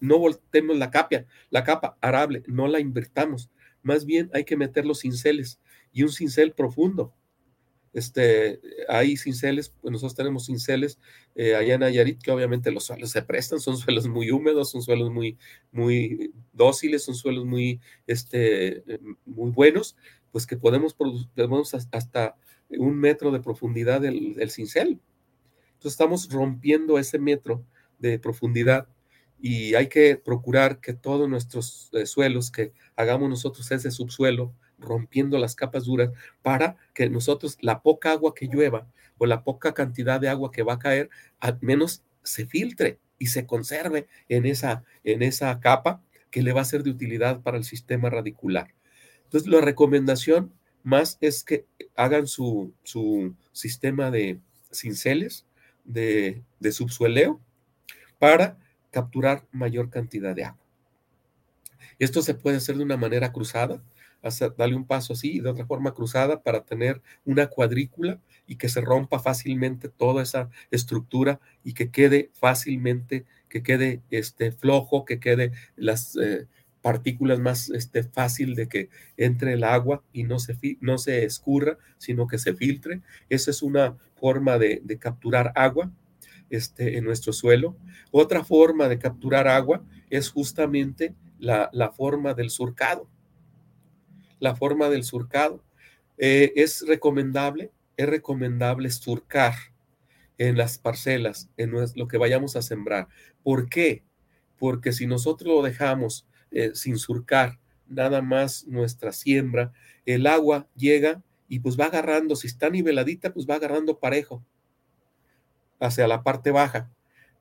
No voltemos la capa, la capa arable, no la invertamos. Más bien hay que meter los cinceles y un cincel profundo este, hay cinceles, pues nosotros tenemos cinceles eh, allá en Nayarit que obviamente los suelos se prestan, son suelos muy húmedos, son suelos muy, muy dóciles, son suelos muy, este, muy buenos, pues que podemos, podemos hasta un metro de profundidad del, cincel. Entonces estamos rompiendo ese metro de profundidad y hay que procurar que todos nuestros eh, suelos que hagamos nosotros ese subsuelo rompiendo las capas duras para que nosotros la poca agua que llueva o la poca cantidad de agua que va a caer, al menos se filtre y se conserve en esa, en esa capa que le va a ser de utilidad para el sistema radicular. Entonces, la recomendación más es que hagan su, su sistema de cinceles, de, de subsueleo, para capturar mayor cantidad de agua. Esto se puede hacer de una manera cruzada, darle un paso así de otra forma cruzada para tener una cuadrícula y que se rompa fácilmente toda esa estructura y que quede fácilmente, que quede este, flojo, que quede las eh, partículas más este, fácil de que entre el agua y no se, no se escurra, sino que se filtre. Esa es una forma de, capturar agua este, en nuestro suelo. Otra forma de capturar agua es justamente la, la forma del surcado la forma del surcado. Eh, es recomendable, es recomendable surcar en las parcelas, en lo que vayamos a sembrar. ¿Por qué? Porque si nosotros lo dejamos eh, sin surcar nada más nuestra siembra, el agua llega y pues va agarrando, si está niveladita, pues va agarrando parejo hacia la parte baja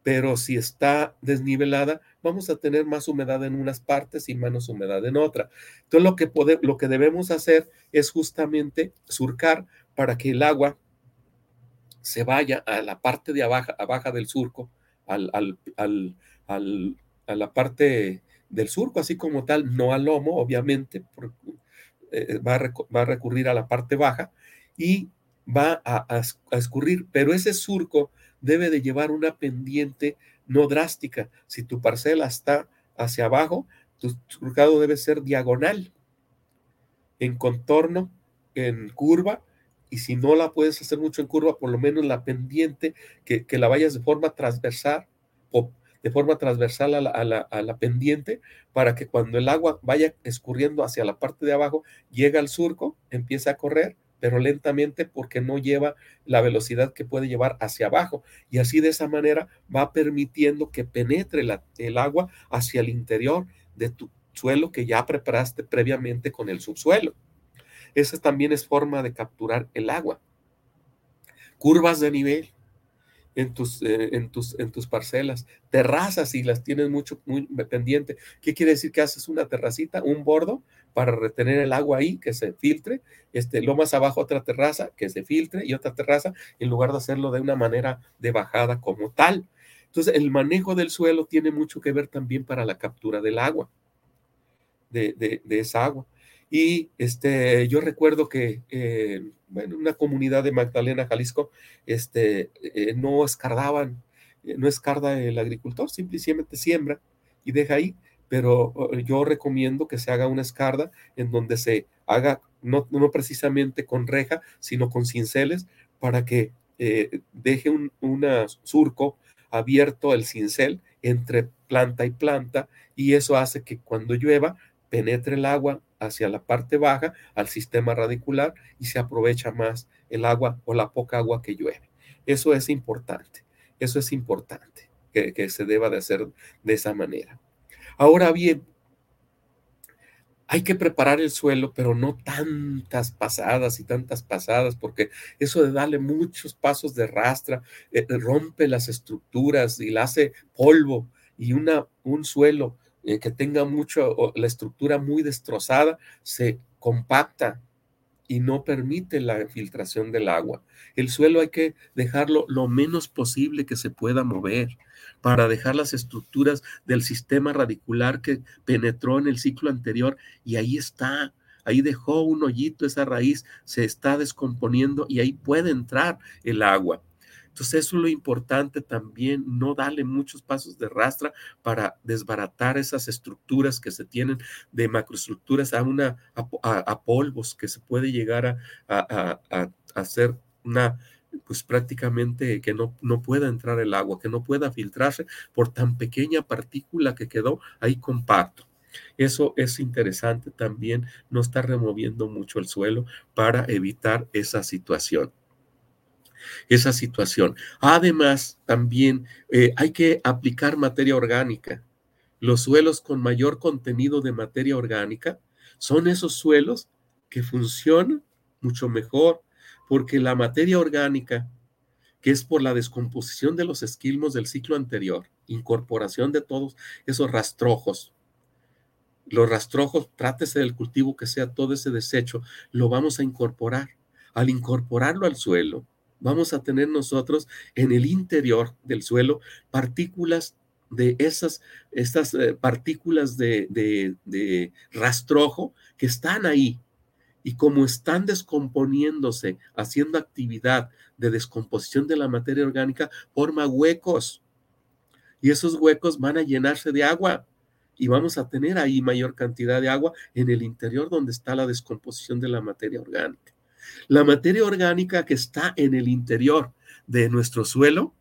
pero si está desnivelada, vamos a tener más humedad en unas partes y menos humedad en otra. Entonces, lo que, lo que debemos hacer es justamente surcar para que el agua se vaya a la parte de abajo, abajo del surco, al, a la parte del surco, así como tal, no al lomo, obviamente, eh, va, a recurrir a la parte baja y va a escurrir, pero ese surco debe de llevar una pendiente no drástica. Si tu parcela está hacia abajo, tu surcado debe ser diagonal, en contorno, en curva, y si no la puedes hacer mucho en curva, por lo menos la pendiente, que, la vayas de forma transversal, o de forma transversal a la, a la, pendiente, para que cuando el agua vaya escurriendo hacia la parte de abajo, llega al surco, empieza a correr, pero lentamente porque no lleva la velocidad que puede llevar hacia abajo. Y así de esa manera va permitiendo que penetre el agua hacia el interior de tu suelo que ya preparaste previamente con el subsuelo. Esa también es forma de capturar el agua. Curvas de nivel en tus, eh, en tus, en tus parcelas, terrazas si las tienes mucho, muy pendiente. ¿Qué quiere decir que haces una terracita, un bordo para retener el agua ahí, que se filtre? Este, lo más abajo otra terraza, que se filtre y otra terraza, en lugar de hacerlo de una manera de bajada como tal. Entonces, el manejo del suelo tiene mucho que ver también para la captura del agua, de, de, esa agua. Y este, yo recuerdo que eh, bueno, una comunidad de Magdalena, Jalisco, este, eh, no escardaban, eh, no escarda el agricultor, simplemente siembra y deja ahí. Pero oh, yo recomiendo que se haga una escarda en donde se haga, no, no precisamente con reja, sino con cinceles, para que deje un surco abierto el cincel entre planta y planta, y eso hace que cuando llueva penetre el agua hacia la parte baja, al sistema radicular, y se aprovecha más el agua o la poca agua que llueve. Eso es importante, eso es importante, que, se deba de hacer de esa manera. Ahora bien, hay que preparar el suelo, pero no tantas pasadas y tantas pasadas, porque eso de darle muchos pasos de rastra eh, rompe las estructuras y la hace polvo y una, un suelo eh, que tenga mucho, la estructura muy destrozada, se compacta y no permite la filtración del agua. El suelo hay que dejarlo lo menos posible que se pueda mover para dejar las estructuras del sistema radicular que penetró en el ciclo anterior y ahí está. Ahí dejó un hoyito, esa raíz se está descomponiendo y ahí puede entrar el agua. Entonces eso es lo importante también, no darle muchos pasos de rastra para desbaratar esas estructuras que se tienen de macroestructuras a, una, a, polvos que se puede llegar a, hacer una pues prácticamente que no, no pueda entrar el agua, que no pueda filtrarse por tan pequeña partícula que quedó ahí compacto. Eso es interesante también, no está removiendo mucho el suelo para evitar esa situación esa situación. Además, también eh, hay que aplicar materia orgánica. Los suelos con mayor contenido de materia orgánica son esos suelos que funcionan mucho mejor, porque la materia orgánica, que es por la descomposición de los esquilmos del ciclo anterior, incorporación de todos esos rastrojos, los rastrojos, trátese del cultivo que sea todo ese desecho, lo vamos a incorporar. Al incorporarlo al suelo, vamos a tener nosotros en el interior del suelo partículas de esas estas, eh, partículas de, de rastrojo que están ahí. Y como están descomponiéndose, haciendo actividad de descomposición de la materia orgánica, forma huecos. Y esos huecos van a llenarse de agua y vamos a tener ahí mayor cantidad de agua en el interior donde está la descomposición de la materia orgánica. La materia orgánica que está en el interior de nuestro suelo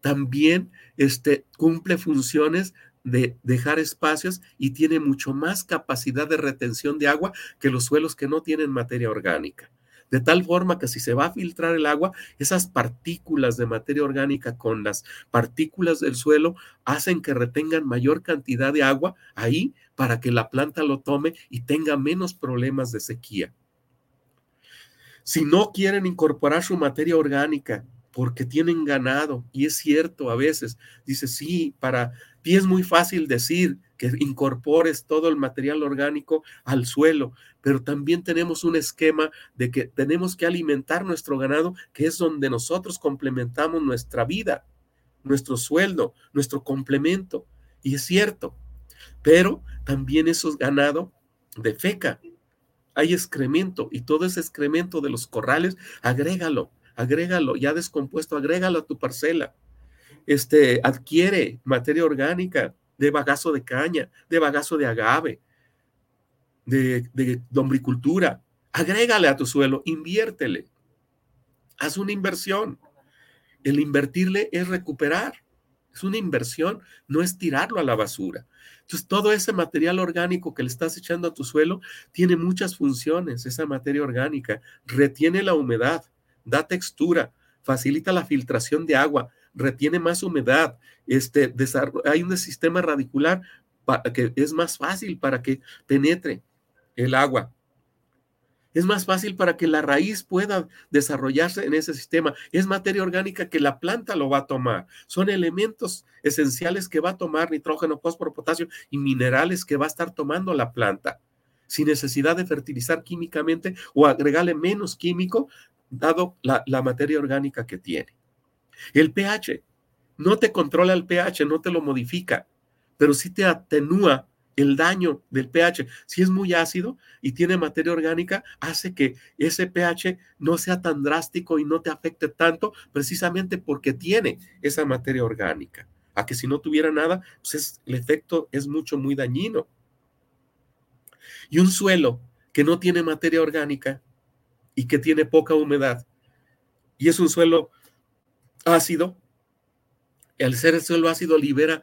también este, cumple funciones de dejar espacios y tiene mucho más capacidad de retención de agua que los suelos que no tienen materia orgánica. De tal forma que si se va a filtrar el agua, esas partículas de materia orgánica con las partículas del suelo hacen que retengan mayor cantidad de agua ahí para que la planta lo tome y tenga menos problemas de sequía. Si no quieren incorporar su materia orgánica porque tienen ganado, y es cierto a veces, dice, sí, para ti es muy fácil decir que incorpores todo el material orgánico al suelo, pero también tenemos un esquema de que tenemos que alimentar nuestro ganado, que es donde nosotros complementamos nuestra vida, nuestro sueldo, nuestro complemento. Y es cierto, pero también esos ganado de feca hay excremento y todo ese excremento de los corrales, agrégalo, agrégalo, ya descompuesto, agrégalo a tu parcela. Este, adquiere materia orgánica de bagazo de caña, de bagazo de agave, de, de. Agrégale a tu suelo, inviértele. Haz una inversión. El invertirle es recuperar. Es una inversión, no es tirarlo a la basura. Entonces, todo ese material orgánico que le estás echando a tu suelo tiene muchas funciones, esa materia orgánica. Retiene la humedad, da textura, facilita la filtración de agua, retiene más humedad, este, hay un sistema radicular que es más fácil para que penetre el agua. Es más fácil para que la raíz pueda desarrollarse en ese sistema. Es materia orgánica que la planta lo va a tomar. Son elementos esenciales que va a tomar nitrógeno, fósforo, potasio y minerales que va a estar tomando la planta sin necesidad de fertilizar químicamente o agregarle menos químico, dado la, la materia orgánica que tiene. El pH no te controla el pH, no te lo modifica, pero sí te atenúa el daño del pH. Si es muy ácido y tiene materia orgánica, hace que ese pH no sea tan drástico y no te afecte tanto, precisamente porque tiene esa materia orgánica. A que si no tuviera nada, pues el efecto es mucho, muy dañino. Y un suelo que no tiene materia orgánica y que tiene poca humedad, y es un suelo ácido, al ser el suelo ácido libera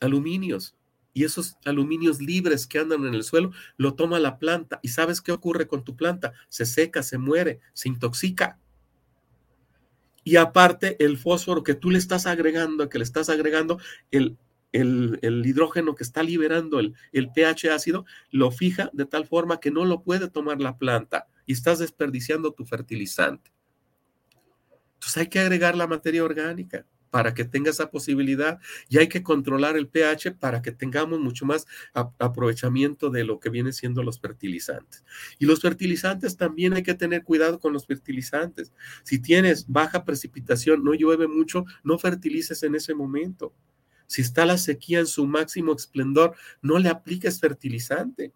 aluminios y esos aluminios libres que andan en el suelo lo toma la planta. ¿Y sabes qué ocurre con tu planta? Se seca, se muere, se intoxica. Y aparte, el fósforo que tú le estás agregando, que le estás agregando, el, el, hidrógeno que está liberando el, el pH ácido, lo fija de tal forma que no lo puede tomar la planta y estás desperdiciando tu fertilizante. Entonces hay que agregar la materia orgánica para que tenga esa posibilidad y hay que controlar el pH para que tengamos mucho más aprovechamiento de lo que viene siendo los fertilizantes. Y los fertilizantes también hay que tener cuidado con los fertilizantes. Si tienes baja precipitación, no llueve mucho, no fertilices en ese momento. Si está la sequía en su máximo esplendor, no le apliques fertilizante,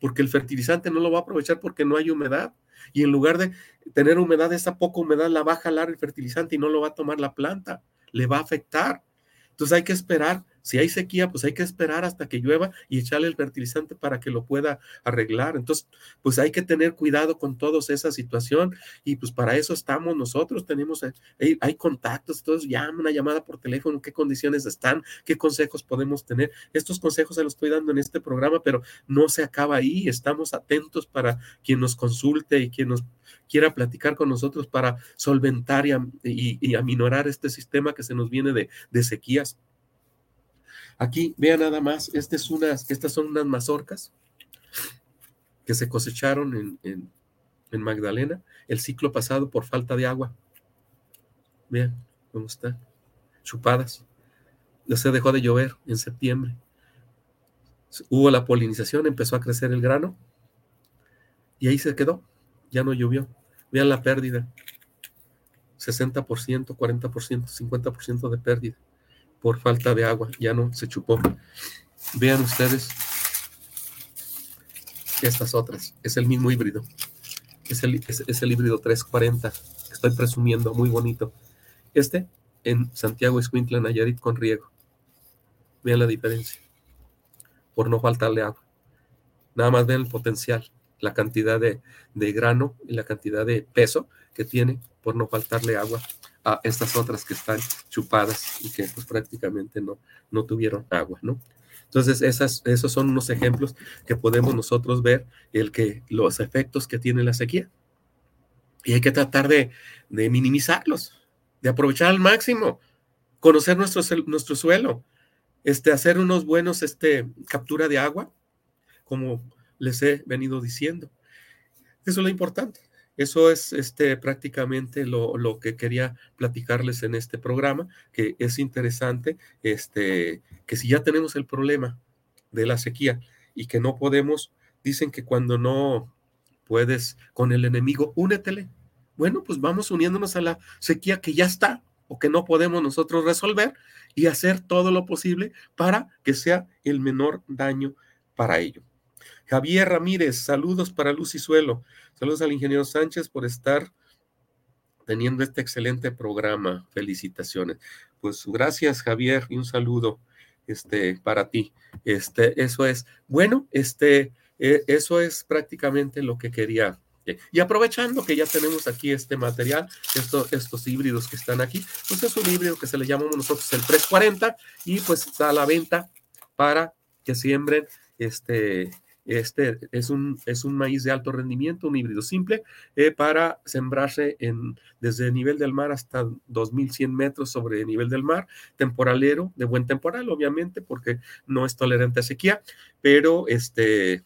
porque el fertilizante no lo va a aprovechar porque no hay humedad. Y en lugar de tener humedad, esa poca humedad la va a jalar el fertilizante y no lo va a tomar la planta le va a afectar. Entonces hay que esperar, si hay sequía, pues hay que esperar hasta que llueva y echarle el fertilizante para que lo pueda arreglar. Entonces, pues hay que tener cuidado con toda esa situación y pues para eso estamos nosotros, tenemos, hay, hay contactos, entonces llama una llamada por teléfono, qué condiciones están, qué consejos podemos tener. Estos consejos se los estoy dando en este programa, pero no se acaba ahí, estamos atentos para quien nos consulte y quien nos quiera platicar con nosotros para solventar y, aminorar este sistema que se nos viene de, sequías. Aquí, vean nada más, es unas, estas son unas mazorcas que se cosecharon en, en, Magdalena el ciclo pasado por falta de agua. Vean cómo están, chupadas. Se dejó de llover en septiembre. Hubo la polinización, empezó a crecer el grano y ahí se quedó, ya no llovió. Vean la pérdida. 60%, 40%, 50% de pérdida. Por falta de agua, ya no se chupó. Vean ustedes estas otras, es el mismo híbrido, es el, es, el híbrido 340, estoy presumiendo, muy bonito. Este en Santiago Escuintla, Nayarit con riego. Vean la diferencia, por no faltarle agua. Nada más vean el potencial, la cantidad de, de grano y la cantidad de peso que tiene por no faltarle agua a estas otras que están chupadas y que pues prácticamente no, no tuvieron agua, ¿no? Entonces, esas, esos son unos ejemplos que podemos nosotros ver el que los efectos que tiene la sequía. Y hay que tratar de, de minimizarlos, de aprovechar al máximo, conocer nuestro, nuestro suelo, este, hacer unos buenos este, captura de agua, como les he venido diciendo. Eso es lo importante. Eso es este, prácticamente lo, que quería platicarles en este programa, que es interesante, este, que si ya tenemos el problema de la sequía y que no podemos, dicen que cuando no puedes con el enemigo, únetele. Bueno, pues vamos uniéndonos a la sequía que ya está o que no podemos nosotros resolver y hacer todo lo posible para que sea el menor daño para ello. Javier Ramírez, saludos para Luz y Suelo. Saludos al ingeniero Sánchez por estar teniendo este excelente programa. Felicitaciones. Pues gracias, Javier, y un saludo este, para ti. Este, eso es, bueno, este, e, eso es prácticamente lo que quería. Y aprovechando que ya tenemos aquí este material, estos híbridos que están aquí, pues es un híbrido que se le llamamos nosotros el 340 y pues está a la venta para que siembren este, este es un, es un maíz de alto rendimiento, un híbrido simple, eh, para sembrarse en, desde el nivel del mar hasta 2100 metros sobre el nivel del mar, temporalero, de buen temporal, obviamente, porque no es tolerante a sequía, pero este,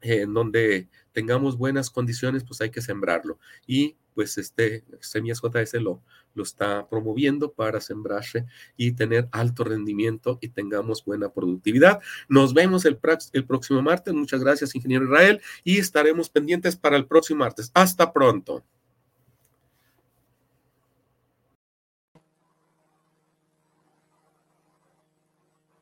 en donde tengamos buenas condiciones, pues hay que sembrarlo. Y pues este Semillas JS lo, lo está promoviendo para sembrarse y tener alto rendimiento y tengamos buena productividad. Nos vemos el, el próximo martes. Muchas gracias, ingeniero Israel, y estaremos pendientes para el próximo martes. Hasta pronto.